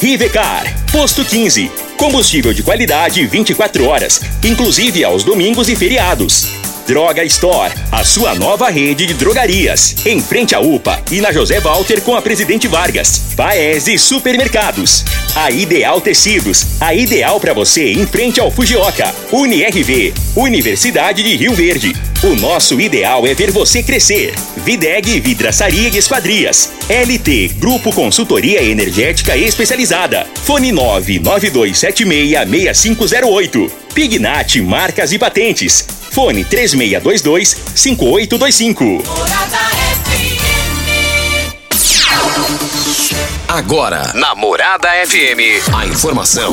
Rivecar, Posto 15. Combustível de qualidade 24 horas, inclusive aos domingos e feriados. Droga Store, a sua nova rede de drogarias. Em frente à UPA e na José Walter com a Presidente Vargas. Paese Supermercados. A Ideal Tecidos, a ideal para você em frente ao Fujioka. UniRV, Universidade de Rio Verde. O nosso ideal é ver você crescer. Videg Vidraçaria e Esquadrias. LT Grupo Consultoria Energética Especializada. Fone 992766508. Pignat Marcas e Patentes. Fone 3622-5825. Agora, na Morada FM, a informação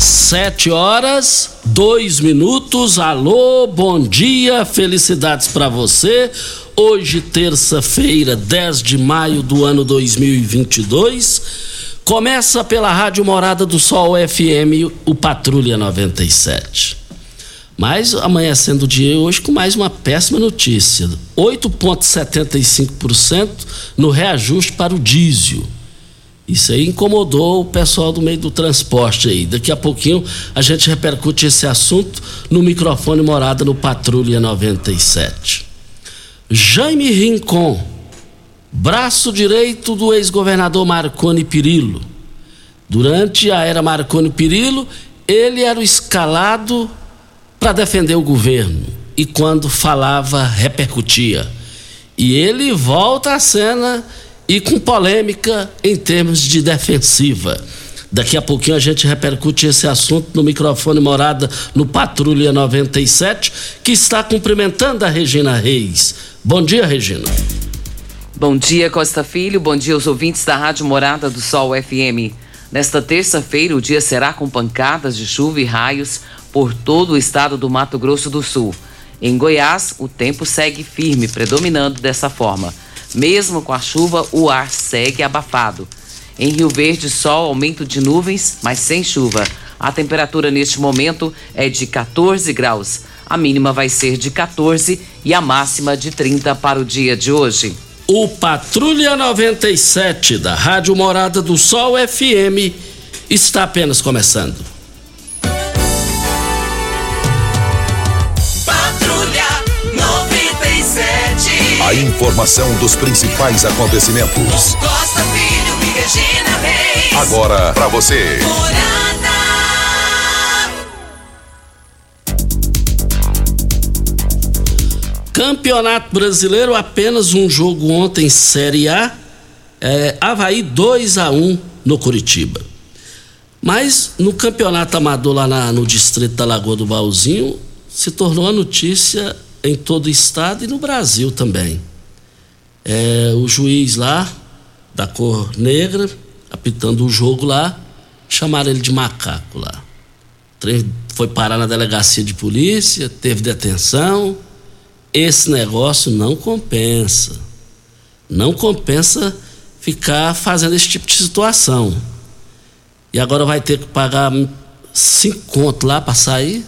Sete horas, dois minutos. Alô, bom dia, felicidades para você. Hoje, terça-feira, 10 de maio do ano 2022. Começa pela Rádio Morada do Sol FM, o Patrulha 97. Mas amanhecendo o dia hoje com mais uma péssima notícia: 8,75% no reajuste para o diesel. Isso aí incomodou o pessoal do meio do transporte aí. Daqui a pouquinho a gente repercute esse assunto no microfone morada no Patrulha 97. Jaime Rincon, braço direito do ex-governador Marconi Pirillo. Durante a era Marconi Pirillo, ele era o escalado para defender o governo e quando falava repercutia. E ele volta à cena e com polêmica em termos de defensiva. Daqui a pouquinho a gente repercute esse assunto no microfone morada no Patrulha 97, que está cumprimentando a Regina Reis. Bom dia, Regina. Bom dia, Costa Filho. Bom dia aos ouvintes da Rádio Morada do Sol FM. Nesta terça-feira, o dia será com pancadas de chuva e raios por todo o estado do Mato Grosso do Sul. Em Goiás, o tempo segue firme, predominando dessa forma. Mesmo com a chuva, o ar segue abafado. Em Rio Verde, sol, aumento de nuvens, mas sem chuva. A temperatura neste momento é de 14 graus. A mínima vai ser de 14 e a máxima de 30 para o dia de hoje. O Patrulha 97 da Rádio Morada do Sol FM está apenas começando. A informação dos principais acontecimentos. Costa Filho e Regina Reis. Agora para você. Campeonato Brasileiro, apenas um jogo ontem, Série A. É, Havaí 2 a 1 no Curitiba. Mas no campeonato amador lá na- no distrito da Lagoa do Baúzinho, se tornou a notícia em todo o estado e no Brasil também. É, o juiz lá, da cor negra, apitando o jogo lá, chamaram ele de macaco lá. Foi parar na delegacia de polícia, teve detenção. Esse negócio não compensa. Não compensa ficar fazendo esse tipo de situação. E agora vai ter que pagar cinco conto lá para sair?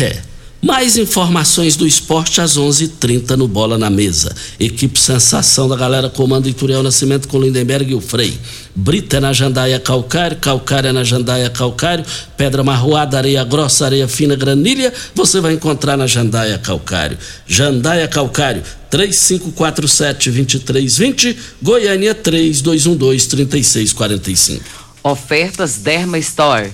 É. Mais informações do esporte às 11:30 no Bola na Mesa. Equipe Sensação da galera comando Ituriel Nascimento com Lindenberg e o Frei. Brita é na Jandaia Calcário, Calcário é na Jandaia Calcário, Pedra Marroada, Areia Grossa, Areia Fina, Granilha, você vai encontrar na Jandaia Calcário. Jandaia Calcário, 3547-2320, Goiânia 3212-3645. Ofertas Derma Store.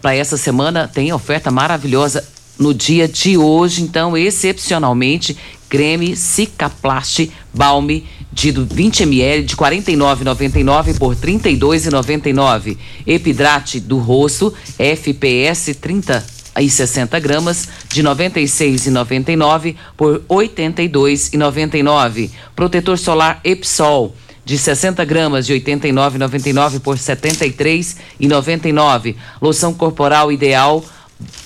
Para essa semana tem oferta maravilhosa no dia de hoje, então, excepcionalmente, creme Cicaplast Balme de 20 ml de 49,99 por 32,99. Epidrate do rosto FPS 30 e 60 gramas de 96,99 por 82,99. Protetor solar Epsol de 60 gramas de 89,99 por 73,99. Loção corporal ideal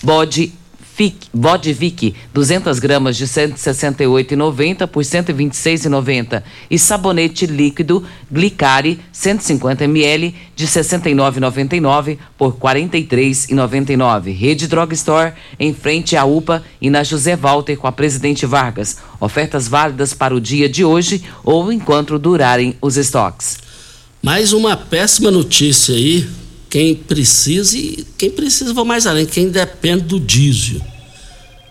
Body Vodvic, 200 gramas de 168,90 por 126,90 e sabonete líquido Glicari 150 ml de 69,99 por 43,99. Rede Drugstore em frente à UPA e na José Walter com a Presidente Vargas. Ofertas válidas para o dia de hoje ou enquanto durarem os estoques. Mais uma péssima notícia aí quem precisa e quem precisa vou mais além, quem depende do diesel.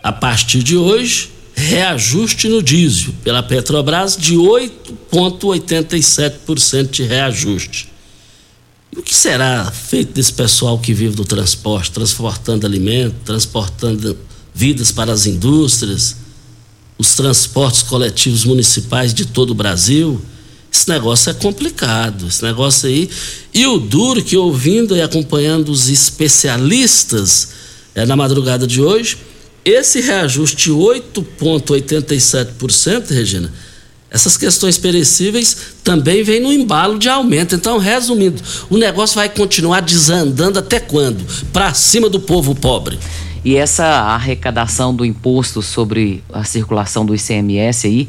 A partir de hoje, reajuste no diesel pela Petrobras de 8,87% de reajuste. E o que será feito desse pessoal que vive do transporte, transportando alimento, transportando vidas para as indústrias, os transportes coletivos municipais de todo o Brasil? Esse negócio é complicado, esse negócio aí. E o duro que ouvindo e acompanhando os especialistas é, na madrugada de hoje, esse reajuste 8,87%, Regina, essas questões perecíveis também vêm no embalo de aumento. Então, resumindo, o negócio vai continuar desandando até quando? Para cima do povo pobre. E essa arrecadação do imposto sobre a circulação do ICMS aí,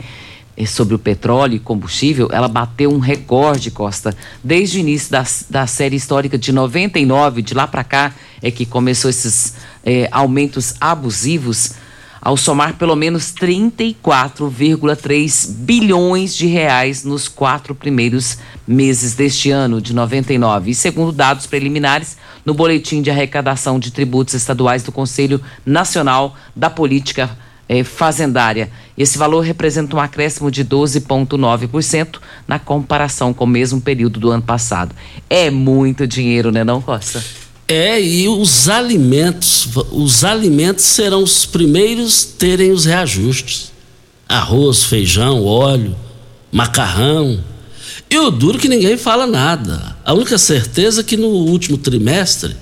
sobre o petróleo e combustível, ela bateu um recorde, Costa. Desde o início da, da série histórica de 99, de lá para cá, é que começou esses é, aumentos abusivos, ao somar pelo menos 34,3 bilhões de reais nos quatro primeiros meses deste ano, de 99. E segundo dados preliminares, no boletim de arrecadação de tributos estaduais do Conselho Nacional da Política é, fazendária. Esse valor representa um acréscimo de 12,9% na comparação com o mesmo período do ano passado. É muito dinheiro, né, não, Costa? É, e os alimentos, os alimentos serão os primeiros terem os reajustes. Arroz, feijão, óleo, macarrão. E o duro que ninguém fala nada. A única certeza é que no último trimestre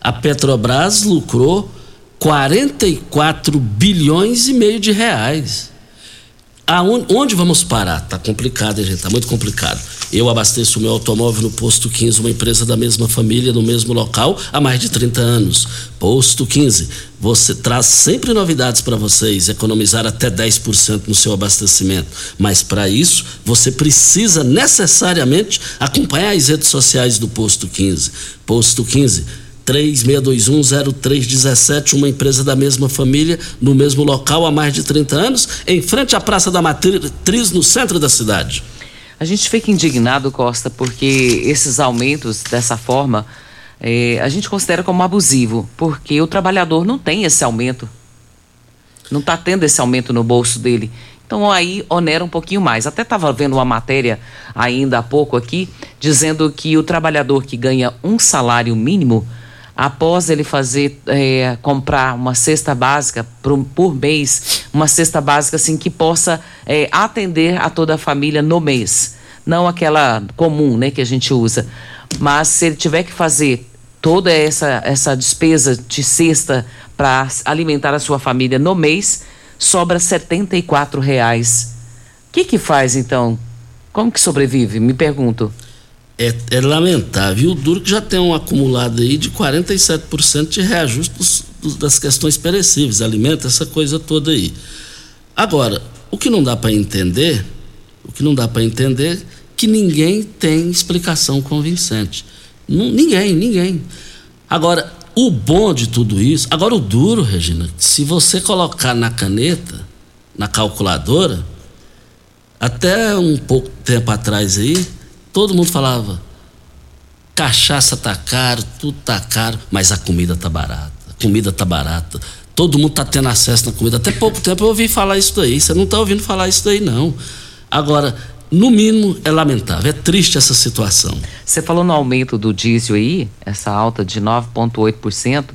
a Petrobras lucrou 44 bilhões e meio de reais. Aonde, onde vamos parar? Tá complicado, hein, gente? Tá muito complicado. Eu abasteço meu automóvel no Posto 15, uma empresa da mesma família, no mesmo local, há mais de 30 anos. Posto 15, você traz sempre novidades para vocês, economizar até 10% no seu abastecimento. Mas para isso, você precisa necessariamente acompanhar as redes sociais do Posto 15. Posto 15 36210317, uma empresa da mesma família, no mesmo local há mais de 30 anos, em frente à Praça da Matriz, no centro da cidade. A gente fica indignado, Costa, porque esses aumentos dessa forma é, a gente considera como abusivo, porque o trabalhador não tem esse aumento. Não está tendo esse aumento no bolso dele. Então aí onera um pouquinho mais. Até estava vendo uma matéria ainda há pouco aqui, dizendo que o trabalhador que ganha um salário mínimo após ele fazer é, comprar uma cesta básica por, por, mês, uma cesta básica assim que possa é, atender a toda a família no mês, não aquela comum, né, que a gente usa. Mas se ele tiver que fazer toda essa essa despesa de cesta para alimentar a sua família no mês, sobra R$ reais. O que que faz então? Como que sobrevive? Me pergunto é, é lamentável. E o duro que já tem um acumulado aí de 47% de reajuste dos, dos, das questões perecíveis, alimento, essa coisa toda aí. Agora, o que não dá para entender, o que não dá para entender, que ninguém tem explicação convincente. ninguém, ninguém. Agora, o bom de tudo isso, agora o duro, Regina, se você colocar na caneta, na calculadora, até um pouco tempo atrás aí, Todo mundo falava: cachaça tá caro, tudo tá caro, mas a comida tá barata. A comida tá barata. Todo mundo tá tendo acesso na comida. Até pouco tempo eu ouvi falar isso daí. Você não tá ouvindo falar isso daí, não. Agora, no mínimo, é lamentável, é triste essa situação. Você falou no aumento do diesel aí, essa alta de 9,8%.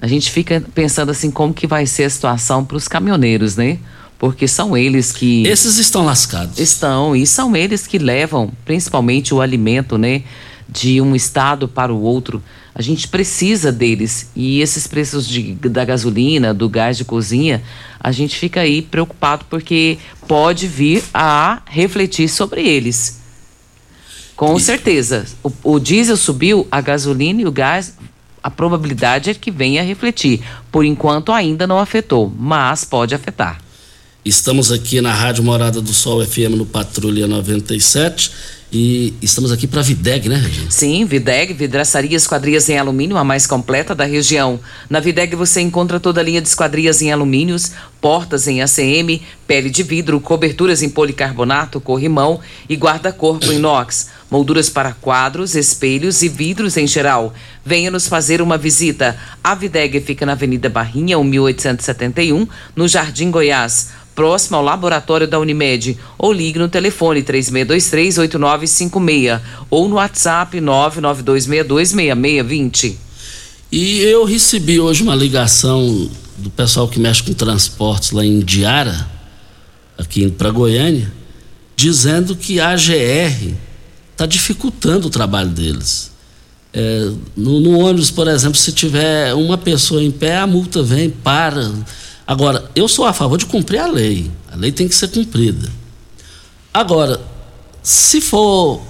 a gente fica pensando assim como que vai ser a situação para os caminhoneiros, né? Porque são eles que Esses estão lascados. estão e são eles que levam principalmente o alimento, né, de um estado para o outro. A gente precisa deles e esses preços de, da gasolina, do gás de cozinha, a gente fica aí preocupado porque pode vir a refletir sobre eles. Com certeza. O, o diesel subiu, a gasolina e o gás, a probabilidade é que venha a refletir. Por enquanto ainda não afetou, mas pode afetar. Estamos aqui na Rádio Morada do Sol FM no Patrulha 97 e estamos aqui para Videg, né, Regina? Sim, Videg, vidraçaria esquadrias em alumínio, a mais completa da região. Na Videg você encontra toda a linha de esquadrias em alumínios, portas em ACM, pele de vidro, coberturas em policarbonato, corrimão e guarda-corpo inox, molduras para quadros, espelhos e vidros em geral. Venha nos fazer uma visita. A Videg fica na Avenida Barrinha, 1871, no Jardim Goiás próximo ao laboratório da Unimed, ou ligue no telefone 3623-8956 ou no WhatsApp 992626620. E eu recebi hoje uma ligação do pessoal que mexe com transportes lá em Diara, aqui para Goiânia, dizendo que a AGR está dificultando o trabalho deles. É, no, no ônibus, por exemplo, se tiver uma pessoa em pé, a multa vem, para. Agora, eu sou a favor de cumprir a lei. A lei tem que ser cumprida. Agora, se for.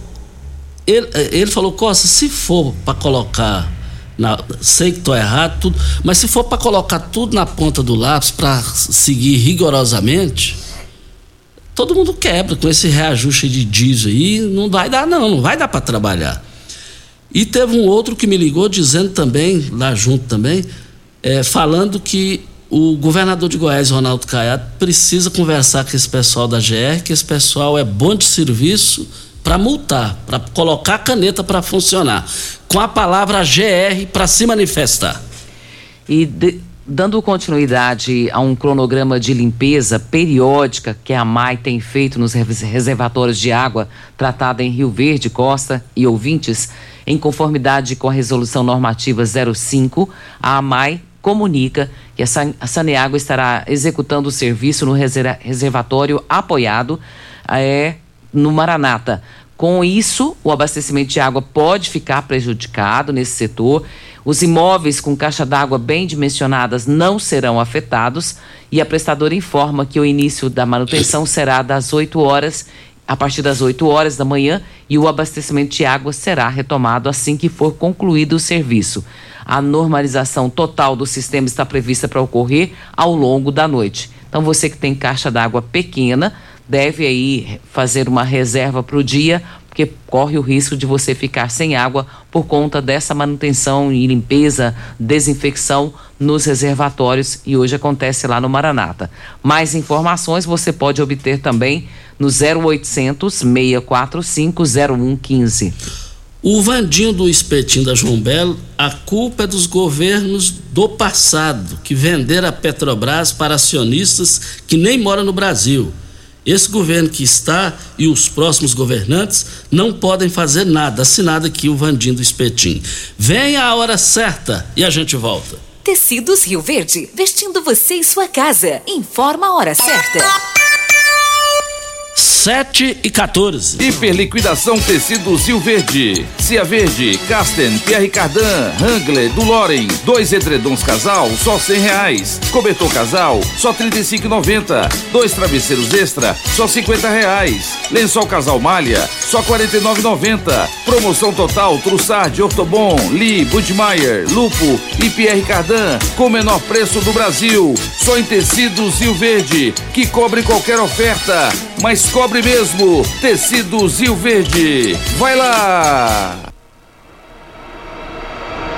Ele, ele falou, Costa, se for para colocar. Na, sei que estou errado, tudo, mas se for para colocar tudo na ponta do lápis para seguir rigorosamente, todo mundo quebra com esse reajuste de diesel aí, não vai dar não, não vai dar para trabalhar. E teve um outro que me ligou dizendo também, lá junto também, é, falando que o governador de Goiás, Ronaldo Caiado, precisa conversar com esse pessoal da GR, que esse pessoal é bom de serviço para multar, para colocar a caneta para funcionar. Com a palavra GR para se manifestar. E de, dando continuidade a um cronograma de limpeza periódica que a MAI tem feito nos reservatórios de água tratada em Rio Verde, Costa e ouvintes, em conformidade com a resolução normativa 05, a AMAI comunica que a Saneágua estará executando o serviço no reservatório apoiado é, no Maranata. Com isso, o abastecimento de água pode ficar prejudicado nesse setor. Os imóveis com caixa d'água bem dimensionadas não serão afetados e a prestadora informa que o início da manutenção será das 8 horas a partir das 8 horas da manhã e o abastecimento de água será retomado assim que for concluído o serviço. A normalização total do sistema está prevista para ocorrer ao longo da noite. Então você que tem caixa d'água pequena deve aí fazer uma reserva para o dia, porque corre o risco de você ficar sem água por conta dessa manutenção e limpeza, desinfecção nos reservatórios e hoje acontece lá no Maranata. Mais informações você pode obter também no 0800 645 0115. O Vandinho do Espetinho da João Belo, a culpa é dos governos do passado que venderam a Petrobras para acionistas que nem moram no Brasil. Esse governo que está e os próximos governantes não podem fazer nada. Assinado aqui o Vandinho do Espetinho. Venha a hora certa e a gente volta. Tecidos Rio Verde, vestindo você e sua casa. Informa a hora certa. 7 e 14. Hiperliquidação Tecidos Rio Verde. Cia Verde, Casten, Pierre Cardan, Hangler, do Loren. Dois edredons casal, só cem reais. Cobertor casal, só trinta e cinco Dois travesseiros extra, só cinquenta reais. Lençol casal malha, só quarenta e nove Promoção total, Trussard, Ortobon, Lee, Budmeier, Lupo e Pierre Cardan, com o menor preço do Brasil. Só em Tecidos Rio Verde, que cobre qualquer oferta, mas cobre mesmo. Tecidos Rio Verde. Vai lá!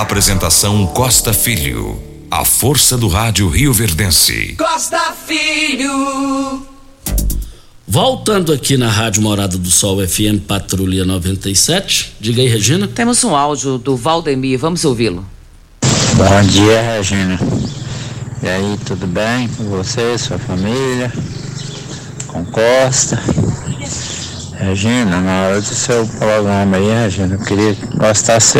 Apresentação Costa Filho. A força do rádio Rio Verdense. Costa Filho. Voltando aqui na Rádio Morada do Sol FM Patrulha 97. Diga aí, Regina. Temos um áudio do Valdemir, vamos ouvi-lo. Bom dia, Regina. E aí, tudo bem com você, sua família? Com Costa? Regina, na hora do seu programa aí, Regina, eu queria que gostasse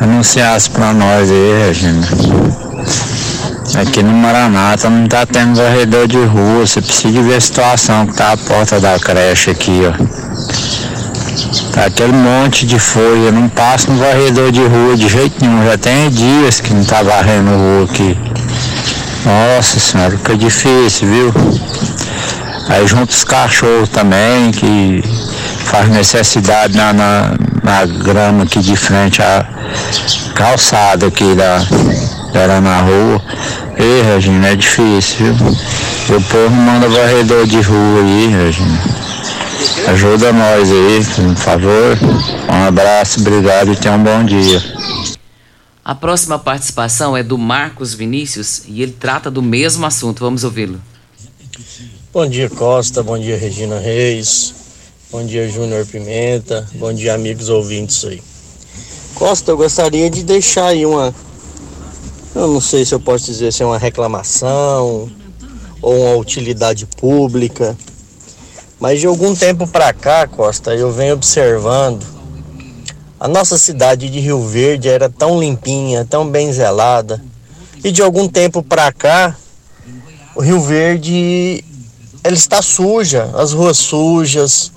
anunciasse pra nós aí, Regina. Aqui no Maranata não tá tendo varredor de rua, você precisa ver a situação que tá a porta da creche aqui, ó. Tá aquele monte de folha, não passa no varredor de rua de jeito nenhum, já tem dias que não tá varrendo rua aqui. Nossa senhora, fica difícil, viu? Aí junto os cachorros também, que faz necessidade na, na, na grama aqui de frente à calçada aqui da, era na rua. Ei, Regina, é difícil, viu? O povo manda varredor de rua aí, Regina. Ajuda nós aí, por favor. Um abraço, obrigado e tenha um bom dia. A próxima participação é do Marcos Vinícius e ele trata do mesmo assunto. Vamos ouvi-lo. Bom dia, Costa. Bom dia, Regina Reis. Bom dia, Júnior Pimenta. Bom dia, amigos ouvintes aí. Costa, eu gostaria de deixar aí uma. Eu não sei se eu posso dizer se é uma reclamação ou uma utilidade pública. Mas de algum tempo para cá, Costa, eu venho observando a nossa cidade de Rio Verde era tão limpinha, tão bem zelada. E de algum tempo para cá, o Rio Verde ela está suja, as ruas sujas,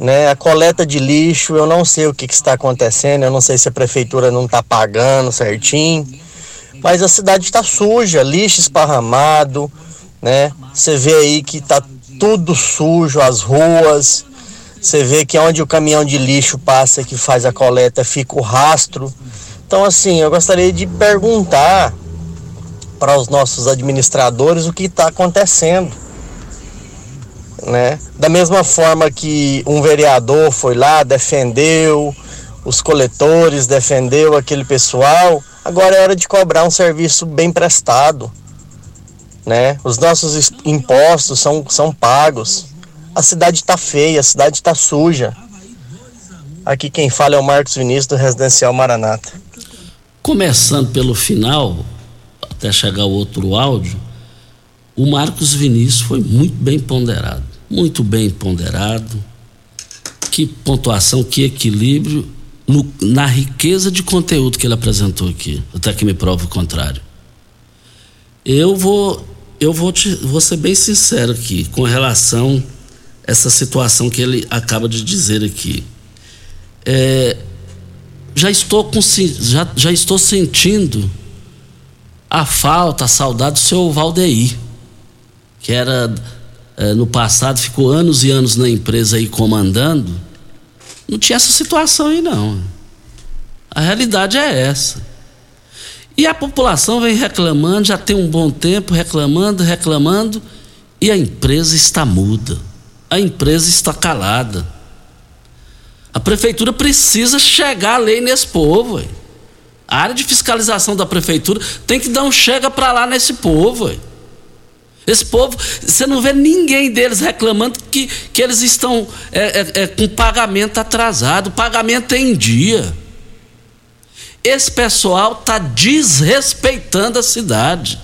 né? A coleta de lixo, eu não sei o que, que está acontecendo, eu não sei se a prefeitura não está pagando certinho, mas a cidade está suja, lixo esparramado, né? Você vê aí que está tudo sujo, as ruas, você vê que onde o caminhão de lixo passa que faz a coleta fica o rastro. Então, assim, eu gostaria de perguntar para os nossos administradores o que está acontecendo. Né? Da mesma forma que um vereador foi lá, defendeu os coletores, defendeu aquele pessoal, agora é hora de cobrar um serviço bem prestado. Né? Os nossos impostos são, são pagos. A cidade está feia, a cidade está suja. Aqui quem fala é o Marcos Vinícius do Residencial Maranata. Começando pelo final, até chegar o outro áudio, o Marcos Vinícius foi muito bem ponderado. Muito bem ponderado. Que pontuação, que equilíbrio no, na riqueza de conteúdo que ele apresentou aqui. Até que me prove o contrário. Eu vou, eu vou, te, vou ser bem sincero aqui com relação a essa situação que ele acaba de dizer aqui. É, já estou com, já, já estou sentindo a falta, a saudade do seu Valdeir, que era é, no passado ficou anos e anos na empresa aí comandando. Não tinha essa situação aí não. A realidade é essa. E a população vem reclamando, já tem um bom tempo reclamando, reclamando, e a empresa está muda. A empresa está calada. A prefeitura precisa chegar a lei nesse povo. A área de fiscalização da prefeitura tem que dar um chega para lá nesse povo. Esse povo, você não vê ninguém deles reclamando que, que eles estão é, é, é, com pagamento atrasado, pagamento é em dia. Esse pessoal está desrespeitando a cidade.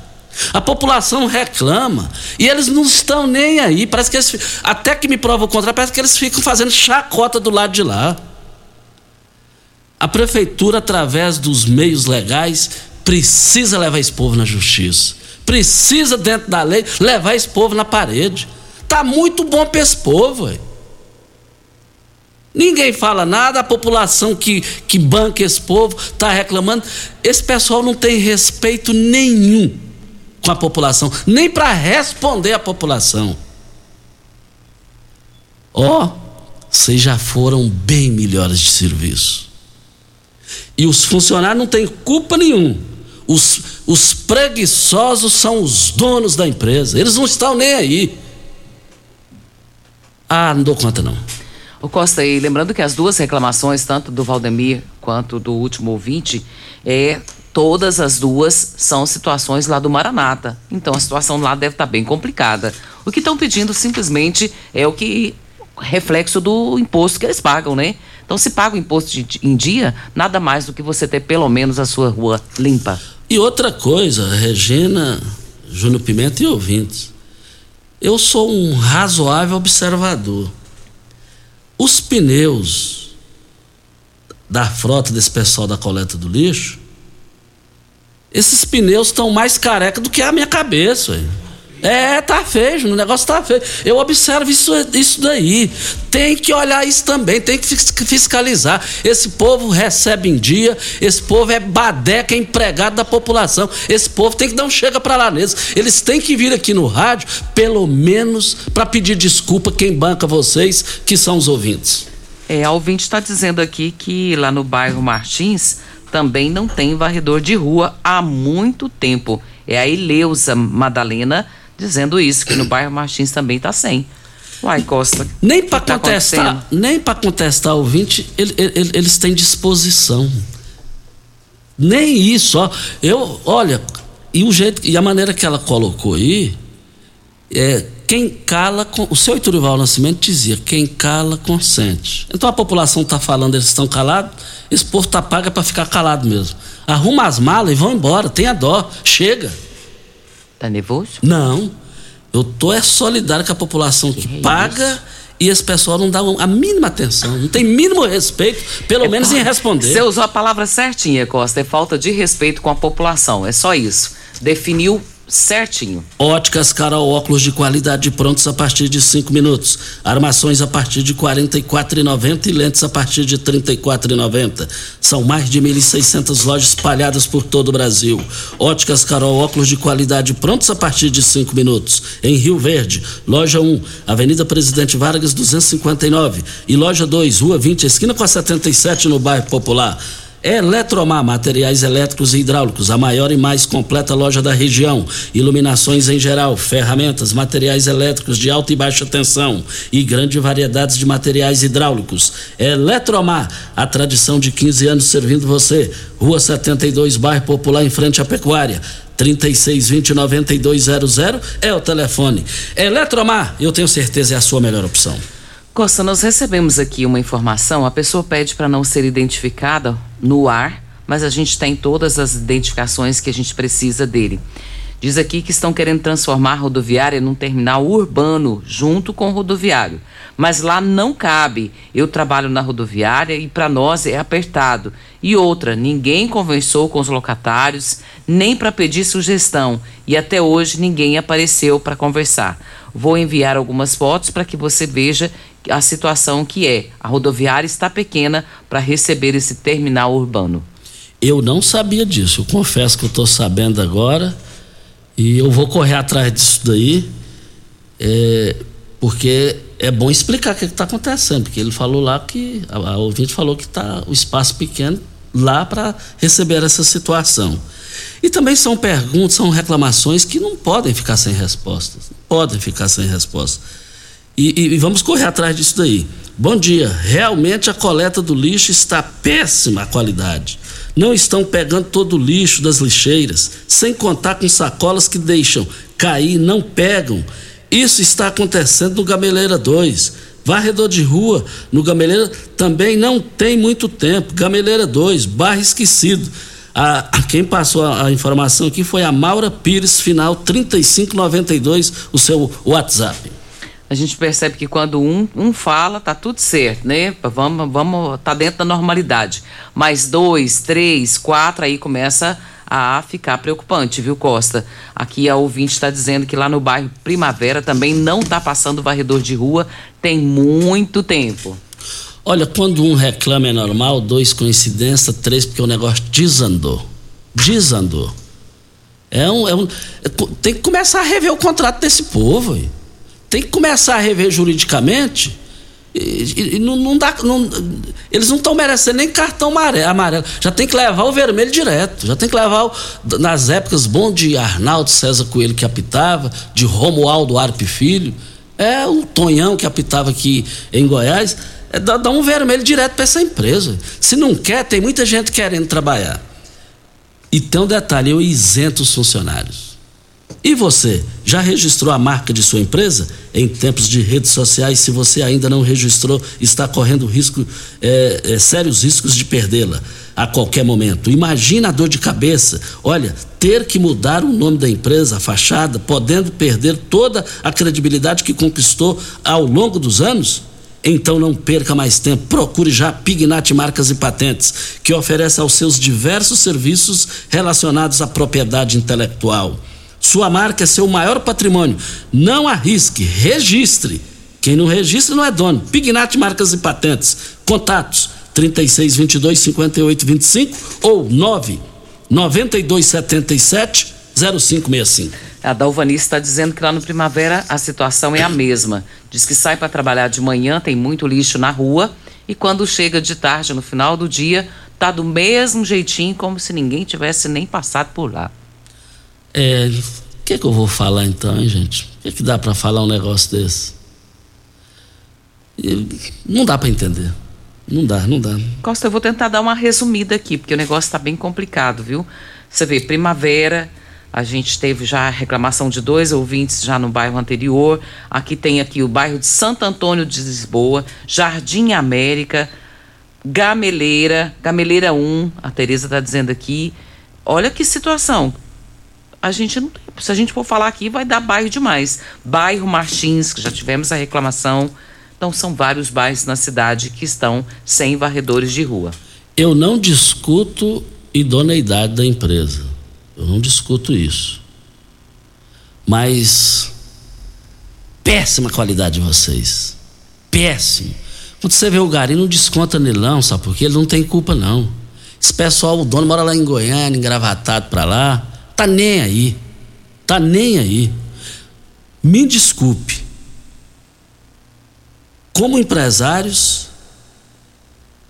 A população reclama e eles não estão nem aí. Parece que eles, até que me prova o contrário, parece que eles ficam fazendo chacota do lado de lá. A prefeitura, através dos meios legais, precisa levar esse povo na justiça. Precisa, dentro da lei, levar esse povo na parede. Tá muito bom para esse povo. Véio. Ninguém fala nada, a população que, que banca esse povo está reclamando. Esse pessoal não tem respeito nenhum com a população, nem para responder à população. Ó, oh, vocês já foram bem melhores de serviço. E os funcionários não têm culpa nenhuma. Os, os preguiçosos são os donos da empresa. Eles não estão nem aí. Ah, não dou conta não. O Costa, e lembrando que as duas reclamações, tanto do Valdemir quanto do último ouvinte, é, todas as duas são situações lá do Maranata. Então a situação lá deve estar bem complicada. O que estão pedindo simplesmente é o que reflexo do imposto que eles pagam, né? Então, se paga o imposto de, em dia, nada mais do que você ter pelo menos a sua rua limpa. E outra coisa, Regina, Júnior Pimenta e ouvintes, eu sou um razoável observador. Os pneus da frota desse pessoal da coleta do lixo, esses pneus estão mais careca do que a minha cabeça. Véio. É, tá feio, o negócio tá feio. Eu observo isso, isso daí. Tem que olhar isso também, tem que fiscalizar. Esse povo recebe em dia, esse povo é badeca, é empregado da população. Esse povo tem que dar um chega para lá neles. Eles têm que vir aqui no rádio, pelo menos, para pedir desculpa quem banca vocês, que são os ouvintes. É, a ouvinte está dizendo aqui que lá no bairro Martins também não tem varredor de rua há muito tempo. É a Eleusa Madalena dizendo isso, que no bairro Martins também está sem. Uai, Costa. Nem para tá contestar, nem para contestar o ouvinte, ele, ele, eles têm disposição. Nem isso, ó. Eu, olha, e o jeito e a maneira que ela colocou aí é quem cala, o seu Iturival Nascimento dizia, quem cala consente. Então a população está falando, eles estão calados, esse povo tá paga para ficar calado mesmo. Arruma as malas e vão embora, tenha dó, chega. Tá nervoso? Não. Eu tô é solidário com a população que, que paga isso? e esse pessoal não dá a mínima atenção, não tem mínimo respeito, pelo é, menos em responder. Você usou a palavra certinha, Costa, é falta de respeito com a população, é só isso. Definiu certinho. Óticas Carol, óculos de qualidade prontos a partir de 5 minutos. Armações a partir de R$ 44,90 e lentes a partir de R$ 34,90. São mais de 1.600 lojas espalhadas por todo o Brasil. Óticas Carol, óculos de qualidade prontos a partir de 5 minutos. Em Rio Verde, loja 1, Avenida Presidente Vargas 259 e loja 2, Rua 20, esquina com a 77 no bairro Popular. Eletromar, materiais elétricos e hidráulicos, a maior e mais completa loja da região. Iluminações em geral, ferramentas, materiais elétricos de alta e baixa tensão e grande variedades de materiais hidráulicos. Eletromar, a tradição de 15 anos servindo você. Rua 72, bairro Popular, em frente à Pecuária. 3620-9200 é o telefone. Eletromar, eu tenho certeza é a sua melhor opção. Costa, nós recebemos aqui uma informação, a pessoa pede para não ser identificada no ar, mas a gente tem todas as identificações que a gente precisa dele. Diz aqui que estão querendo transformar a rodoviária num terminal urbano junto com o rodoviário. Mas lá não cabe. Eu trabalho na rodoviária e para nós é apertado. E outra, ninguém conversou com os locatários, nem para pedir sugestão. E até hoje ninguém apareceu para conversar. Vou enviar algumas fotos para que você veja a situação que é. A rodoviária está pequena para receber esse terminal urbano. Eu não sabia disso. Eu confesso que eu estou sabendo agora e eu vou correr atrás disso daí, é, porque é bom explicar o que está acontecendo, porque ele falou lá que a, a ouvinte falou que está o espaço pequeno lá para receber essa situação. E também são perguntas, são reclamações que não podem ficar sem respostas. Podem ficar sem respostas. E, e, e, vamos correr atrás disso daí. Bom dia. Realmente a coleta do lixo está péssima a qualidade. Não estão pegando todo o lixo das lixeiras, sem contar com sacolas que deixam cair, não pegam. Isso está acontecendo no Gameleira 2. Varredor de rua no Gameleira também não tem muito tempo. Gameleira 2, bairro esquecido. A, quem passou a, a, informação aqui foi a Maura Pires, final 3592, o seu WhatsApp. A gente percebe que quando um, um fala, tá tudo certo, né? Vamos, vamos, tá dentro da normalidade. Mas dois, três, quatro, aí começa a ficar preocupante, viu, Costa? Aqui a ouvinte está dizendo que lá no bairro Primavera também não está passando varredor de rua tem muito tempo. Olha, quando um reclama é normal, dois coincidência, três porque o negócio desandou. Desandou. É um, é um, é, tem que começar a rever o contrato desse povo. Aí. Tem que começar a rever juridicamente e, e não, não, dá. Não, eles não estão merecendo nem cartão amarelo. Já tem que levar o vermelho direto. Já tem que levar, o, nas épocas bom de Arnaldo César Coelho que apitava, de Romualdo Arpe Filho, é o Tonhão que apitava aqui em Goiás. É, dá um vermelho direto para essa empresa. Se não quer, tem muita gente querendo trabalhar. E tem um detalhe: eu isento os funcionários. E você, já registrou a marca de sua empresa? Em tempos de redes sociais, se você ainda não registrou, está correndo risco, é, é, sérios riscos de perdê-la a qualquer momento. Imagina a dor de cabeça. Olha, ter que mudar o nome da empresa, a fachada, podendo perder toda a credibilidade que conquistou ao longo dos anos? Então não perca mais tempo. Procure já Pignat Marcas e Patentes, que oferece aos seus diversos serviços relacionados à propriedade intelectual. Sua marca é seu maior patrimônio. Não arrisque, registre. Quem não registra não é dono. Pignat Marcas e Patentes. Contatos 3622 5825 ou 9 9277 0565. A Dalvanice está dizendo que lá no Primavera a situação é a mesma. Diz que sai para trabalhar de manhã, tem muito lixo na rua e quando chega de tarde, no final do dia, tá do mesmo jeitinho como se ninguém tivesse nem passado por lá. É, o que, que eu vou falar então, hein, gente? O que, que dá para falar um negócio desse? Não dá para entender. Não dá, não dá. Costa, eu vou tentar dar uma resumida aqui, porque o negócio está bem complicado, viu? Você vê, primavera, a gente teve já a reclamação de dois ouvintes já no bairro anterior. Aqui tem aqui o bairro de Santo Antônio de Lisboa, Jardim América, Gameleira, Gameleira 1, a Tereza está dizendo aqui. Olha que situação a gente não tem. Se a gente for falar aqui, vai dar bairro demais. Bairro Martins, que já tivemos a reclamação. Então, são vários bairros na cidade que estão sem varredores de rua. Eu não discuto idoneidade da empresa. Eu não discuto isso. Mas péssima qualidade de vocês. Péssimo. Quando você vê o gari, não desconta nele não, sabe? Porque ele não tem culpa não. Esse pessoal, o dono mora lá em Goiânia, engravatado para lá. Tá nem aí. Tá nem aí. Me desculpe. Como empresários,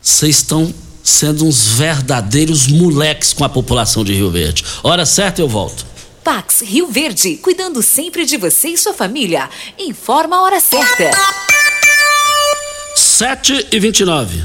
vocês estão sendo uns verdadeiros moleques com a população de Rio Verde. Hora certa eu volto. Pax Rio Verde, cuidando sempre de você e sua família. Informa a hora certa. 7 e 29.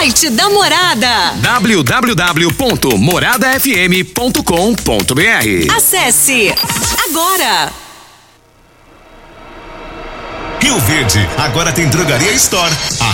Site da Morada. www.moradafm.com.br Acesse agora. Rio Verde agora tem Drogaria Store, a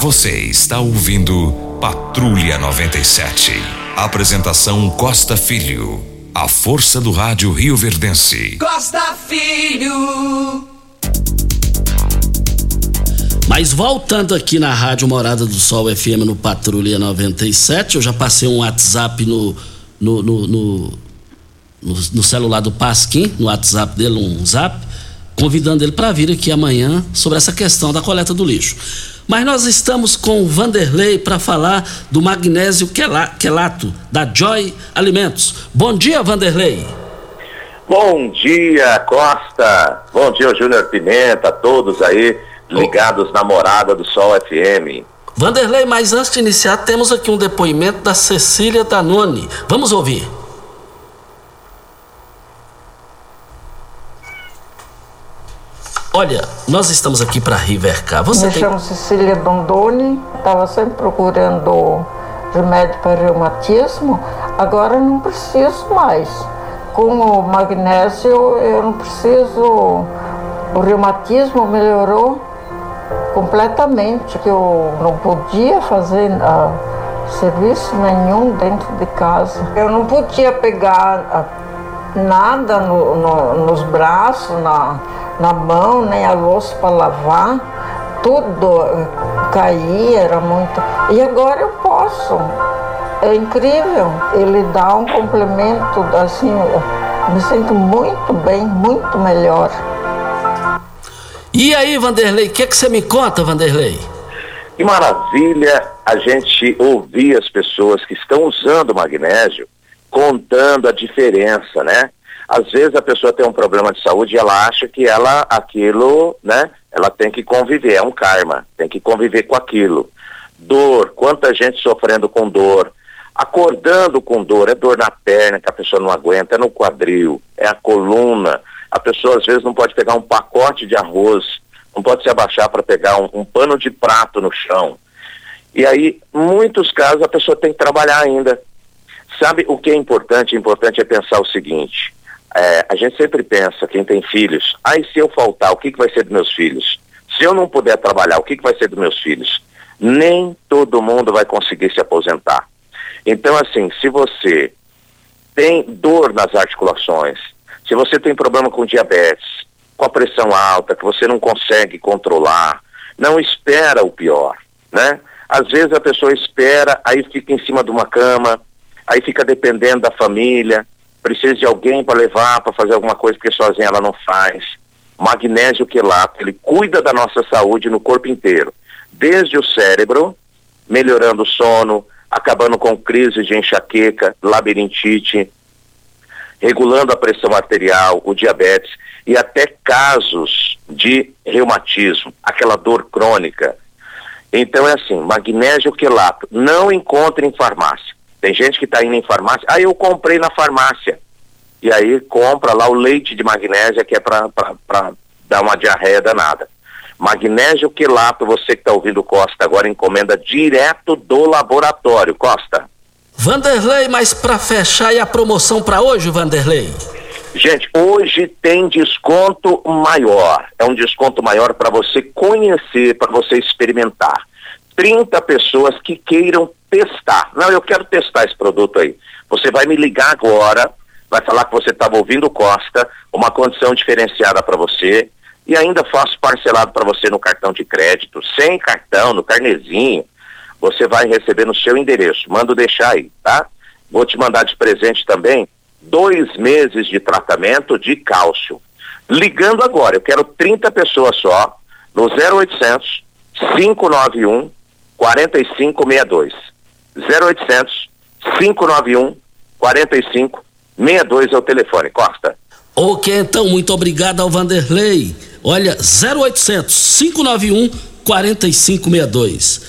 Você está ouvindo Patrulha 97. Apresentação Costa Filho. A força do rádio Rio Verdense. Costa Filho. Mas voltando aqui na Rádio Morada do Sol FM no Patrulha 97, eu já passei um WhatsApp no, no, no, no, no, no celular do Pasquim, no WhatsApp dele, um zap, convidando ele para vir aqui amanhã sobre essa questão da coleta do lixo. Mas nós estamos com o Vanderlei para falar do magnésio quela- quelato da Joy Alimentos. Bom dia, Vanderlei. Bom dia, Costa. Bom dia, Júnior Pimenta, todos aí ligados na morada do Sol FM. Vanderlei, mas antes de iniciar, temos aqui um depoimento da Cecília Danone. Vamos ouvir. Olha, nós estamos aqui para Rivercar. Você Me tem. chamo Cecília Dondoni, estava sempre procurando remédio para reumatismo, agora não preciso mais. Com o magnésio eu não preciso, o reumatismo melhorou completamente, que eu não podia fazer ah, serviço nenhum dentro de casa. Eu não podia pegar ah, nada no- no- nos braços, na, na mão, nem a louça para lavar, tudo eh, caía, era muito. E agora eu posso. É incrível. Ele dá um complemento, assim, me sinto muito bem, muito melhor. E aí, Vanderlei, o que, que você me conta, Vanderlei? Que maravilha a gente ouvir as pessoas que estão usando o magnésio contando a diferença, né? Às vezes a pessoa tem um problema de saúde e ela acha que ela, aquilo, né? Ela tem que conviver, é um karma, tem que conviver com aquilo. Dor, quanta gente sofrendo com dor, acordando com dor, é dor na perna que a pessoa não aguenta, é no quadril, é a coluna. A pessoa às vezes não pode pegar um pacote de arroz, não pode se abaixar para pegar um, um pano de prato no chão. E aí, muitos casos, a pessoa tem que trabalhar ainda. Sabe o que é importante? Importante é pensar o seguinte: é, a gente sempre pensa, quem tem filhos, aí se eu faltar, o que, que vai ser dos meus filhos? Se eu não puder trabalhar, o que, que vai ser dos meus filhos? Nem todo mundo vai conseguir se aposentar. Então, assim, se você tem dor nas articulações, se você tem problema com diabetes, com a pressão alta, que você não consegue controlar, não espera o pior, né? Às vezes a pessoa espera, aí fica em cima de uma cama, aí fica dependendo da família, precisa de alguém para levar, para fazer alguma coisa, porque sozinha ela não faz. Magnésio quelato, ele cuida da nossa saúde no corpo inteiro, desde o cérebro, melhorando o sono, acabando com crise de enxaqueca, labirintite, regulando a pressão arterial, o diabetes e até casos de reumatismo, aquela dor crônica. Então é assim, magnésio quelato, não encontra em farmácia. Tem gente que está indo em farmácia, ah, eu comprei na farmácia. E aí compra lá o leite de magnésia que é para dar uma diarreia danada. Magnésio quelato, você que está ouvindo Costa agora, encomenda direto do laboratório. Costa. Vanderlei, mas para fechar e a promoção para hoje, Vanderlei? Gente, hoje tem desconto maior. É um desconto maior para você conhecer, para você experimentar. 30 pessoas que queiram testar. Não, eu quero testar esse produto aí. Você vai me ligar agora, vai falar que você estava ouvindo Costa, uma condição diferenciada para você e ainda faço parcelado para você no cartão de crédito, sem cartão, no carnezinho. Você vai receber no seu endereço. Mando deixar aí, tá? Vou te mandar de presente também dois meses de tratamento de cálcio. Ligando agora, eu quero 30 pessoas só, no 0800 591 4562. 0800 591 4562 é o telefone. Costa. Ok, então, muito obrigado ao Vanderlei. Olha, 0800 591 4562.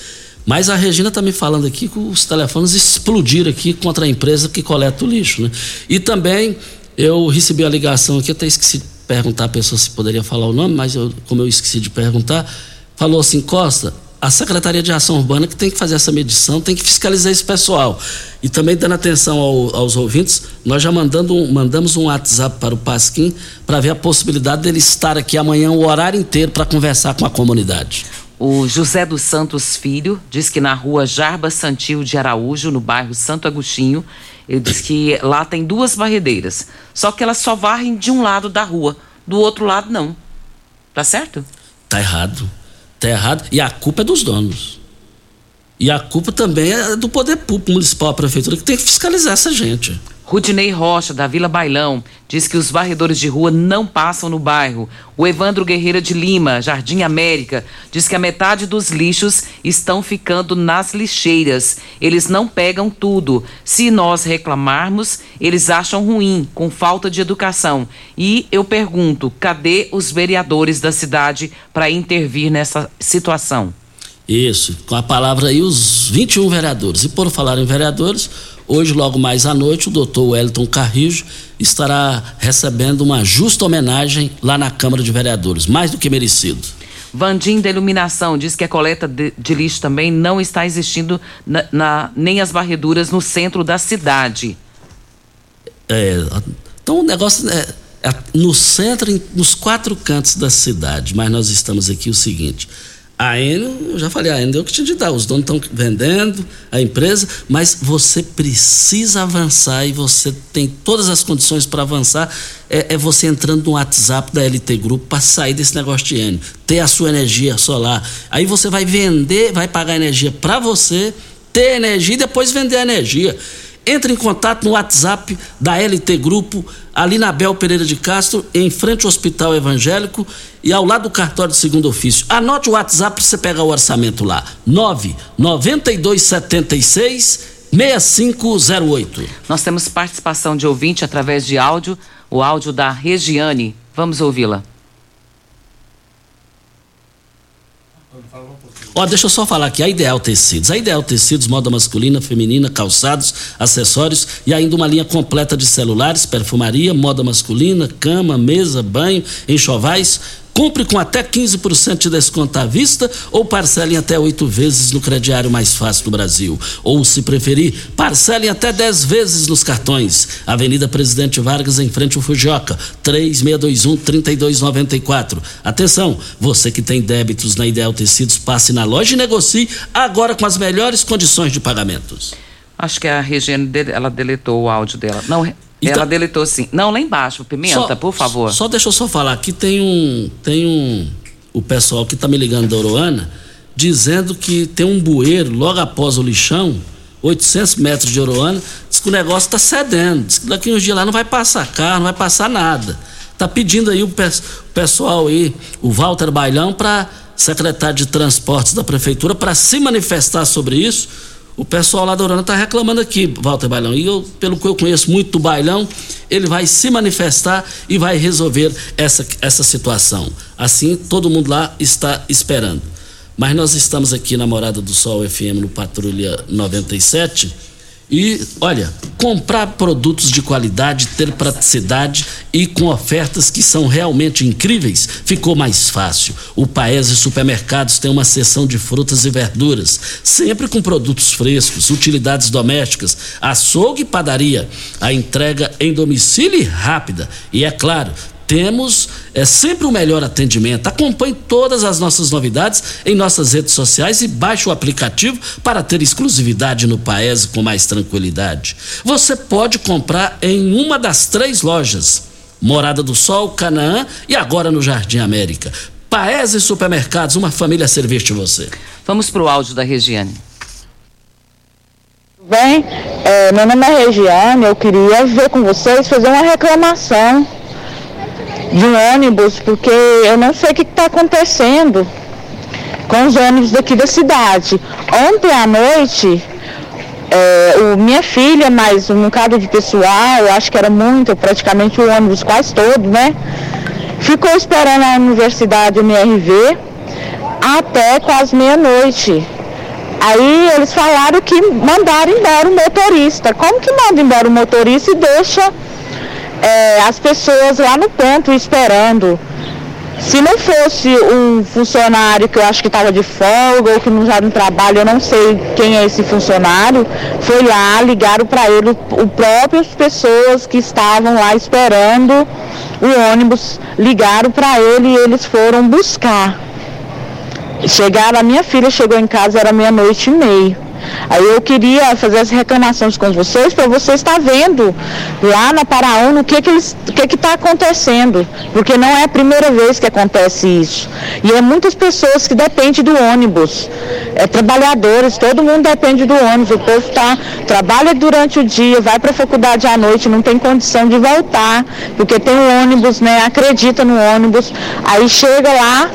Mas a Regina está me falando aqui que os telefones explodiram aqui contra a empresa que coleta o lixo, né? E também eu recebi a ligação aqui, até esqueci de perguntar a pessoa se poderia falar o nome, mas eu, como eu esqueci de perguntar, falou assim, Costa, a Secretaria de Ação Urbana que tem que fazer essa medição, tem que fiscalizar esse pessoal. E também dando atenção ao, aos ouvintes, nós já mandando, mandamos um WhatsApp para o Pasquim para ver a possibilidade dele estar aqui amanhã o horário inteiro para conversar com a comunidade. O José dos Santos Filho diz que na rua Jarba Santil de Araújo, no bairro Santo Agostinho, ele diz que lá tem duas barredeiras, só que elas só varrem de um lado da rua, do outro lado não. Tá certo? Tá errado. Tá errado. E a culpa é dos donos. E a culpa também é do poder público municipal, a prefeitura, que tem que fiscalizar essa gente. Rudinei Rocha, da Vila Bailão, diz que os varredores de rua não passam no bairro. O Evandro Guerreira de Lima, Jardim América, diz que a metade dos lixos estão ficando nas lixeiras. Eles não pegam tudo. Se nós reclamarmos, eles acham ruim, com falta de educação. E eu pergunto: cadê os vereadores da cidade para intervir nessa situação? Isso, com a palavra aí os 21 vereadores. E por falar em vereadores, Hoje, logo mais à noite, o doutor Wellington Carrijo estará recebendo uma justa homenagem lá na Câmara de Vereadores, mais do que merecido. Vandim da Iluminação diz que a coleta de, de lixo também não está existindo na, na, nem as varreduras no centro da cidade. É, então o negócio é, é no centro, nos quatro cantos da cidade, mas nós estamos aqui o seguinte a Enel, eu já falei, a Enel deu o que de dar. Os donos estão vendendo a empresa, mas você precisa avançar e você tem todas as condições para avançar. É, é, você entrando no WhatsApp da LT Grupo para sair desse negócio de Enel, ter a sua energia solar. Aí você vai vender, vai pagar energia para você, ter energia e depois vender a energia. Entre em contato no WhatsApp da LT Grupo, ali na Bel Pereira de Castro, em frente ao Hospital Evangélico e ao lado do cartório de segundo ofício. Anote o WhatsApp para você pegar o orçamento lá. 99276 6508. Nós temos participação de ouvinte através de áudio, o áudio da Regiane. Vamos ouvi-la. Ó, deixa eu só falar aqui, a Ideal Tecidos. A Ideal Tecidos, moda masculina, feminina, calçados, acessórios e ainda uma linha completa de celulares, perfumaria, moda masculina, cama, mesa, banho, enxovais Compre com até 15% de desconto à vista ou parcelem até oito vezes no crediário mais fácil do Brasil. Ou, se preferir, parcelem até 10 vezes nos cartões. Avenida Presidente Vargas, em frente ao Fujioka, 3621-3294. Atenção, você que tem débitos na Ideal Tecidos, passe na loja e negocie agora com as melhores condições de pagamentos. Acho que a Regina, ela deletou o áudio dela. Não, então, Ela deletou sim. Não, lá embaixo, Pimenta, só, por favor. Só deixa eu só falar, aqui tem um. Tem um. O pessoal que está me ligando da Oroana dizendo que tem um bueiro logo após o lixão, 800 metros de Oroana, diz que o negócio está cedendo, diz que daqui uns dias lá não vai passar carro, não vai passar nada. Está pedindo aí o, pe o pessoal aí, o Walter Bailão, para secretário de Transportes da Prefeitura, para se manifestar sobre isso. O pessoal lá da Urana está reclamando aqui, Walter Bailão. E eu, pelo que eu conheço muito do Bailão, ele vai se manifestar e vai resolver essa, essa situação. Assim, todo mundo lá está esperando. Mas nós estamos aqui na Morada do Sol FM no Patrulha 97 e, olha, comprar produtos de qualidade, ter praticidade e com ofertas que são realmente incríveis, ficou mais fácil. O Paese Supermercados tem uma seção de frutas e verduras, sempre com produtos frescos, utilidades domésticas, açougue e padaria. A entrega em domicílio rápida. E é claro, temos é sempre o melhor atendimento. Acompanhe todas as nossas novidades em nossas redes sociais e baixe o aplicativo para ter exclusividade no Paese com mais tranquilidade. Você pode comprar em uma das três lojas: Morada do Sol, Canaã e agora no Jardim América. Paese Supermercados, uma família a servir de você. Vamos para o áudio da Regiane. Bem, é, meu nome é Regiane, eu queria ver com vocês, fazer uma reclamação de um ônibus, porque eu não sei o que está acontecendo com os ônibus daqui da cidade. Ontem à noite, é, o, minha filha, mais um bocado de pessoal, acho que era muito, praticamente o ônibus quase todo, né? Ficou esperando a Universidade MRV até quase meia-noite. Aí eles falaram que mandaram embora o motorista. Como que manda embora o motorista e deixa é, as pessoas lá no ponto esperando. Se não fosse um funcionário que eu acho que estava de folga ou que não já no trabalho, eu não sei quem é esse funcionário, foi lá, ligaram para ele, o próprias pessoas que estavam lá esperando o ônibus, ligaram para ele e eles foram buscar. Chegaram, a minha filha chegou em casa, era meia-noite e meia. Aí eu queria fazer as reclamações com vocês para você estar vendo lá na Paraúna o que que o que que está acontecendo, porque não é a primeira vez que acontece isso. E é muitas pessoas que dependem do ônibus, é trabalhadores, todo mundo depende do ônibus. O povo tá trabalha durante o dia, vai para a faculdade à noite, não tem condição de voltar, porque tem o ônibus, né? Acredita no ônibus, aí chega lá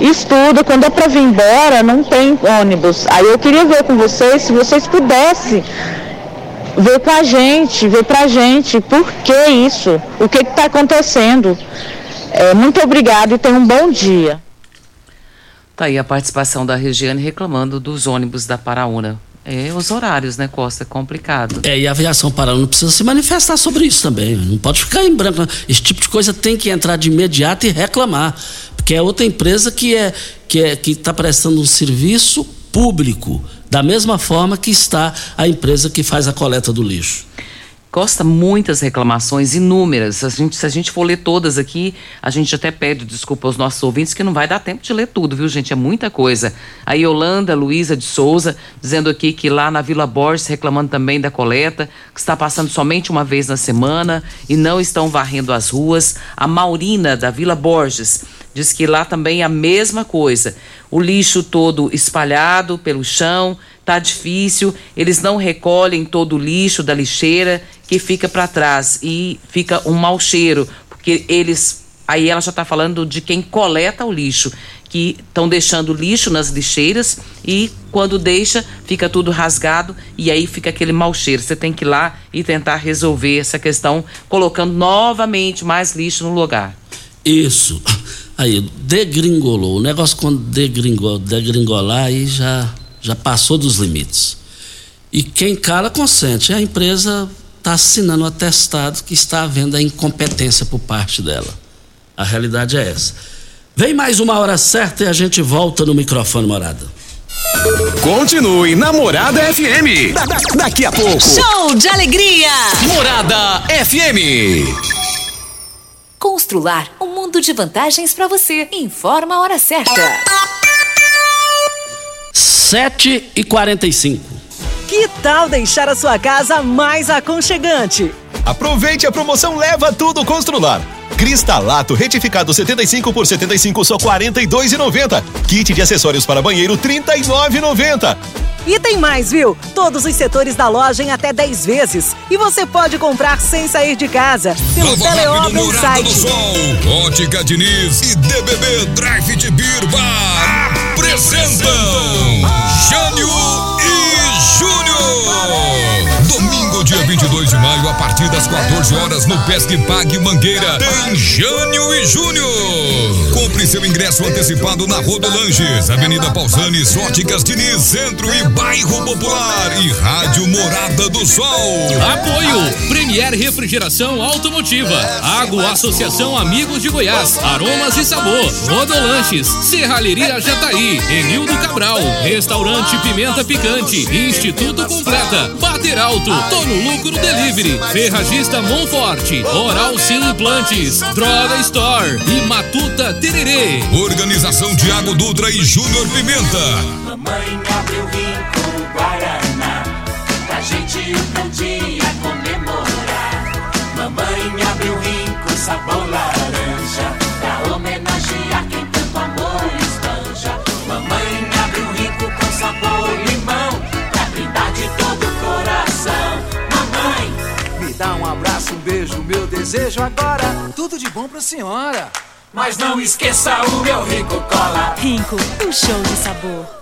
estuda, quando é para vir embora, não tem ônibus. Aí eu queria ver com vocês, se vocês pudessem ver com a gente, ver pra gente por que isso, o que está acontecendo. É, muito obrigado e tenha um bom dia. Tá aí a participação da Regiane reclamando dos ônibus da Paraúna. É, os horários, né, Costa? É complicado. É, e a aviação Paraúna precisa se manifestar sobre isso também. Não pode ficar em branco. Esse tipo de coisa tem que entrar de imediato e reclamar que é outra empresa que é que é que está prestando um serviço público da mesma forma que está a empresa que faz a coleta do lixo. Costa muitas reclamações, inúmeras. A gente, se a gente for ler todas aqui, a gente até pede desculpa aos nossos ouvintes que não vai dar tempo de ler tudo, viu, gente? É muita coisa. A Yolanda Luiza de Souza dizendo aqui que lá na Vila Borges reclamando também da coleta, que está passando somente uma vez na semana e não estão varrendo as ruas. A Maurina da Vila Borges Diz que lá também é a mesma coisa. O lixo todo espalhado pelo chão, tá difícil, eles não recolhem todo o lixo da lixeira que fica para trás e fica um mau cheiro, porque eles aí ela já está falando de quem coleta o lixo, que estão deixando lixo nas lixeiras e quando deixa fica tudo rasgado e aí fica aquele mau cheiro. Você tem que ir lá e tentar resolver essa questão colocando novamente mais lixo no lugar. Isso. Aí, degringolou. O negócio quando degringol, degringolar aí já, já passou dos limites. E quem cala consente. A empresa está assinando o atestado que está havendo a incompetência por parte dela. A realidade é essa. Vem mais uma hora certa e a gente volta no microfone morada. Continue na Morada FM. Da, da, daqui a pouco. Show de alegria. Morada FM. Constrular um mundo de vantagens para você. Informa a hora certa. 7 e 45 Que tal deixar a sua casa mais aconchegante? Aproveite a promoção Leva Tudo Constrular. Cristalato retificado 75 por 75 só 42,90. Kit de acessórios para banheiro 39,90. E tem mais, viu? Todos os setores da loja em até 10 vezes. E você pode comprar sem sair de casa. Pelo Teleobra e Morada do site. Sol, Ótica Diniz e DBB Drive de Beer Bar apresentam Jânio e Júnior. Domingo, dia 22 de maio, a partir das 14 horas, no Pesque Pague Mangueira, tem Jânio e Júnior. Compre seu ingresso antecipado na Rodolanges, Avenida Pausanes, Óticas Diniz, Centro e Bairro Popular e Rádio Morada do Sol. Apoio Premier Refrigeração Automotiva, Água Associação Amigos de Goiás, Aromas e Sabor, Rodolanches, Serralheria Jataí, Enildo Cabral, Restaurante Pimenta Picante, Instituto Completa, Bater Alto, Tono Lucro Delivery, Ferragista Monforte, Oral Sim Implantes, Droga Store e Matuta Tererê. Organização Tiago Dutra e Júnior Pimenta. Mamãe abriu rico Guaraná Pra gente um dia comemorar Mamãe abriu rico sabor laranja desejo agora. Tudo de bom pra senhora. Mas não esqueça o meu rico cola Rinco, um show de sabor.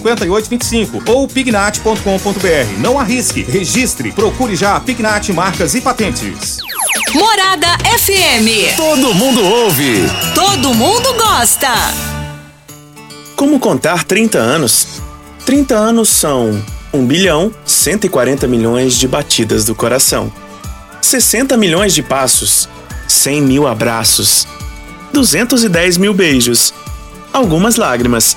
3622-5825 ou pignat.com.br. Não arrisque, registre, procure já a Pignat Marcas e Patentes. Morada FM. Todo mundo ouve. Todo mundo gosta. Como contar 30 anos? 30 anos são 1 bilhão 140 milhões de batidas do coração, 60 milhões de passos, 100 mil abraços, 210 mil beijos, algumas lágrimas,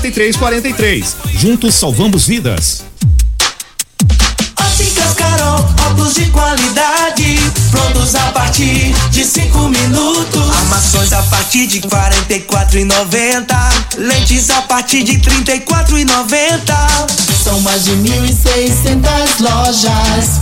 4343. Juntos salvamos vidas. Óticas Carol, óculos de qualidade, prontos a partir de 5 minutos. Armações a partir de 44,90. Lentes a partir de 34,90. São mais de 1.600 lojas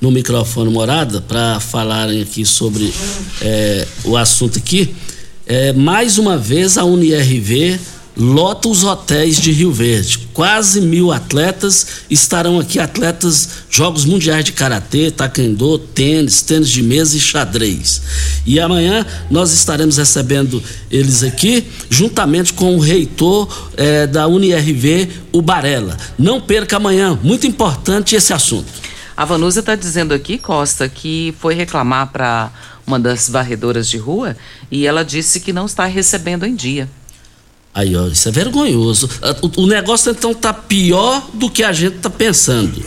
no microfone Morada para falarem aqui sobre é, o assunto aqui. É, mais uma vez a UNIRV lota os hotéis de Rio Verde. Quase mil atletas estarão aqui, atletas Jogos Mundiais de Karatê, Taekwondo, tênis, tênis de mesa e xadrez. E amanhã nós estaremos recebendo eles aqui, juntamente com o reitor eh, da UniRV, o Barela. Não perca amanhã, muito importante esse assunto. A Vanusa está dizendo aqui, Costa, que foi reclamar para uma das varredoras de rua e ela disse que não está recebendo em dia. Aí, ó, isso é vergonhoso. O, o negócio então tá pior do que a gente tá pensando.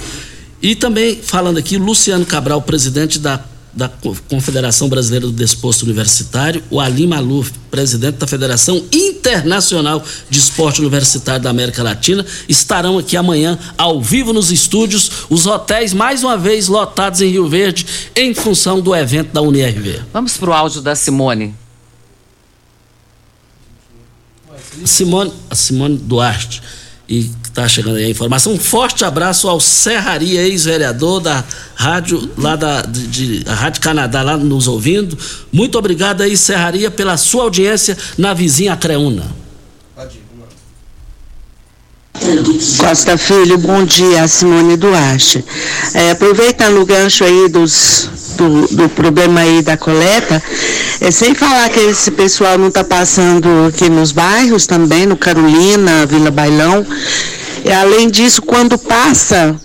E também falando aqui, Luciano Cabral, presidente da, da Confederação Brasileira do Desporto Universitário, o Ali Maluf, presidente da Federação Internacional de Esporte Universitário da América Latina, estarão aqui amanhã ao vivo nos estúdios, os hotéis mais uma vez lotados em Rio Verde em função do evento da UniRV. Vamos pro áudio da Simone. Simone, Simone Duarte, e está chegando aí a informação. Um forte abraço ao Serraria, ex-vereador da rádio, lá da de, de, Rádio Canadá, lá nos ouvindo. Muito obrigado aí, Serraria, pela sua audiência na vizinha Creúna. Costa Filho, bom dia, Simone Duarte. É, aproveitando o gancho aí dos, do, do problema aí da coleta, é, sem falar que esse pessoal não está passando aqui nos bairros também, no Carolina, Vila Bailão. E, além disso, quando passa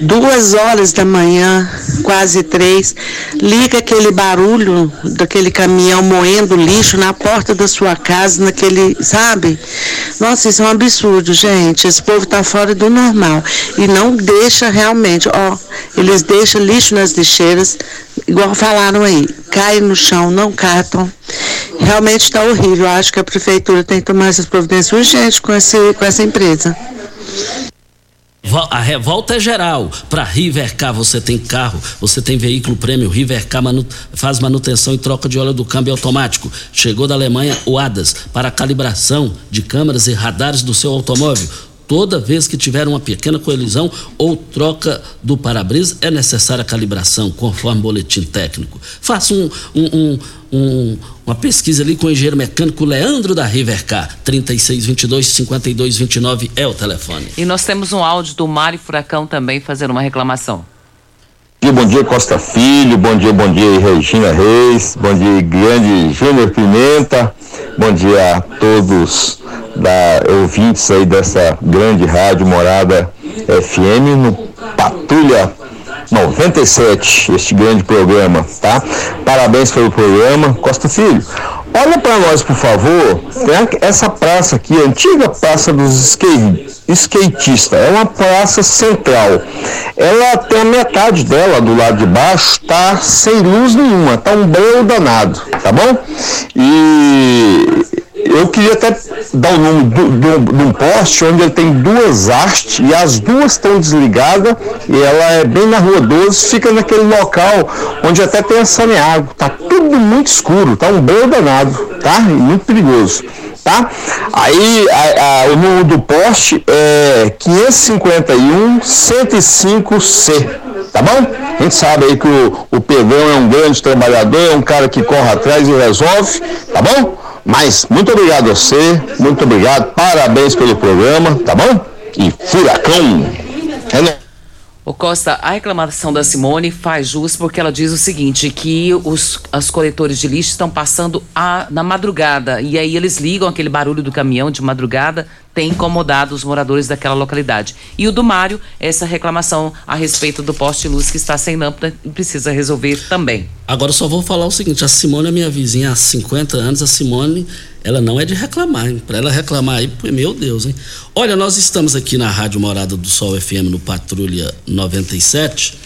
duas horas da manhã, quase três, liga aquele barulho daquele caminhão moendo lixo na porta da sua casa, naquele, sabe? Nossa, isso é um absurdo, gente. Esse povo tá fora do normal. E não deixa realmente, ó, eles deixam lixo nas lixeiras, igual falaram aí, cai no chão, não catam. Realmente está horrível. Acho que a prefeitura tem que tomar essas providências urgentes com, esse, com essa empresa. A revolta é geral. Para Rivercar você tem carro, você tem veículo prêmio. Rivercar manu faz manutenção e troca de óleo do câmbio automático. Chegou da Alemanha o ADAS para calibração de câmeras e radares do seu automóvel. Toda vez que tiver uma pequena colisão ou troca do para-brisa, é necessária a calibração, conforme boletim técnico. Faça um, um, um, uma pesquisa ali com o engenheiro mecânico Leandro da Rivercar. 3622-5229 é o telefone. E nós temos um áudio do Mário Furacão também fazendo uma reclamação. Bom dia, Costa Filho. Bom dia, bom dia, Regina Reis. Bom dia, grande Júnior Pimenta. Bom dia a todos da ouvintes aí dessa grande rádio Morada FM no Patrulha 97, este grande programa, tá? Parabéns pelo programa, Costa Filho. Olha para nós, por favor, tem essa praça aqui, a antiga Praça dos skate, Skatistas, é uma praça central. Ela tem a metade dela do lado de baixo, tá sem luz nenhuma, tá um breu danado, tá bom? E eu queria até dar o nome de um poste onde ele tem duas hastes e as duas estão desligadas e ela é bem na rua 12, fica naquele local onde até tem a saneágua. Tá tudo muito escuro, tá um breu danado, tá? E muito perigoso. Tá? Aí a, a, o número do poste é 551 105C tá bom? A gente sabe aí que o, o Pedrão é um grande trabalhador, é um cara que corre atrás e resolve, tá bom? Mas muito obrigado a você, muito obrigado, parabéns pelo programa, tá bom? E furacão! É no... O Costa, a reclamação da Simone faz jus porque ela diz o seguinte, que os, os coletores de lixo estão passando a, na madrugada e aí eles ligam aquele barulho do caminhão de madrugada, tem incomodado os moradores daquela localidade. E o do Mário, essa reclamação a respeito do poste luz que está sem lâmpada e precisa resolver também. Agora só vou falar o seguinte, a Simone é minha vizinha há 50 anos, a Simone, ela não é de reclamar? Para ela reclamar aí, meu Deus, hein? Olha, nós estamos aqui na Rádio Morada do Sol FM no Patrulha 97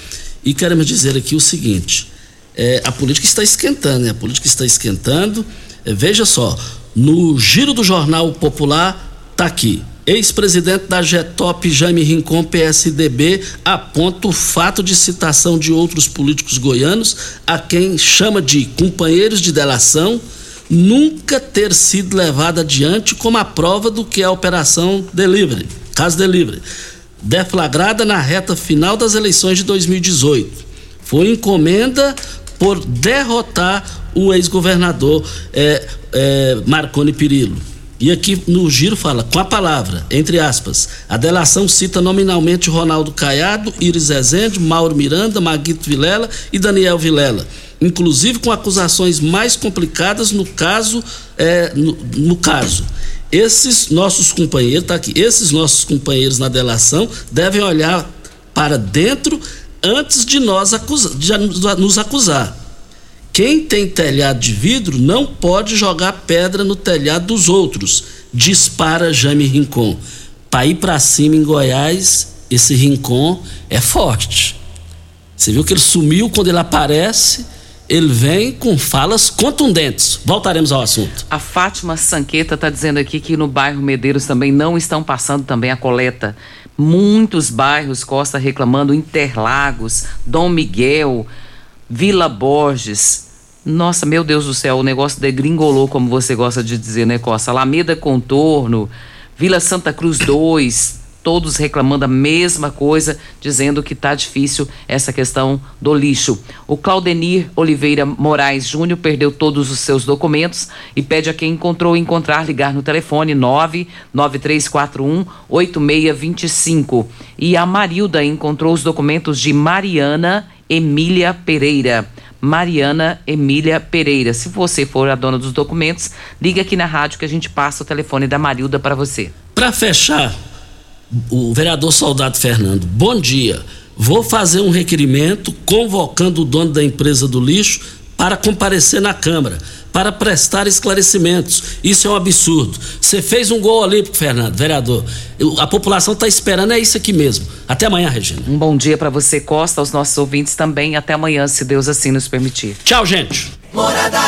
e queremos dizer aqui o seguinte, é, a política está esquentando, né? A política está esquentando, é, veja só, no giro do Jornal Popular Tá aqui. Ex-presidente da Getop, Jaime Rincon, PSDB, aponta o fato de citação de outros políticos goianos, a quem chama de companheiros de delação, nunca ter sido levada adiante como a prova do que é a Operação Delivery, caso Delivery, deflagrada na reta final das eleições de 2018. Foi encomenda por derrotar o ex-governador é, é, Marconi Perillo E aqui no giro fala, com a palavra, entre aspas, a delação cita nominalmente Ronaldo Caiado, Iris Rezende, Mauro Miranda, Maguito Vilela e Daniel Vilela. Inclusive com acusações mais complicadas no caso, é, no, no caso. Esses nossos companheiros, tá aqui, esses nossos companheiros na delação devem olhar para dentro antes de nós acusa, de nos acusar. Quem tem telhado de vidro não pode jogar pedra no telhado dos outros, dispara Jaime Rincon. Para ir para cima em Goiás, esse Rincon é forte. Você viu que ele sumiu quando ele aparece, ele vem com falas contundentes. Voltaremos ao assunto. A Fátima Sanqueta está dizendo aqui que no bairro Medeiros também não estão passando também a coleta. Muitos bairros Costa reclamando, Interlagos, Dom Miguel, Vila Borges. Nossa, meu Deus do céu, o negócio degringolou, como você gosta de dizer, né, Costa? Alameda Contorno, Vila Santa Cruz 2, todos reclamando a mesma coisa, dizendo que está difícil essa questão do lixo. O Claudenir Oliveira Moraes Júnior perdeu todos os seus documentos e pede a quem encontrou encontrar ligar no telefone 99341 8625. E a Marilda encontrou os documentos de Mariana Emília Pereira. Mariana Emília Pereira. Se você for a dona dos documentos, liga aqui na rádio que a gente passa o telefone da Marilda para você. Para fechar, o vereador Soldado Fernando, bom dia. Vou fazer um requerimento convocando o dono da empresa do lixo para comparecer na Câmara, para prestar esclarecimentos. Isso é um absurdo. Você fez um gol olímpico, Fernando, vereador. A população está esperando, é isso aqui mesmo. Até amanhã, Regina. Um bom dia para você, Costa, aos nossos ouvintes também. Até amanhã, se Deus assim nos permitir. Tchau, gente. Morada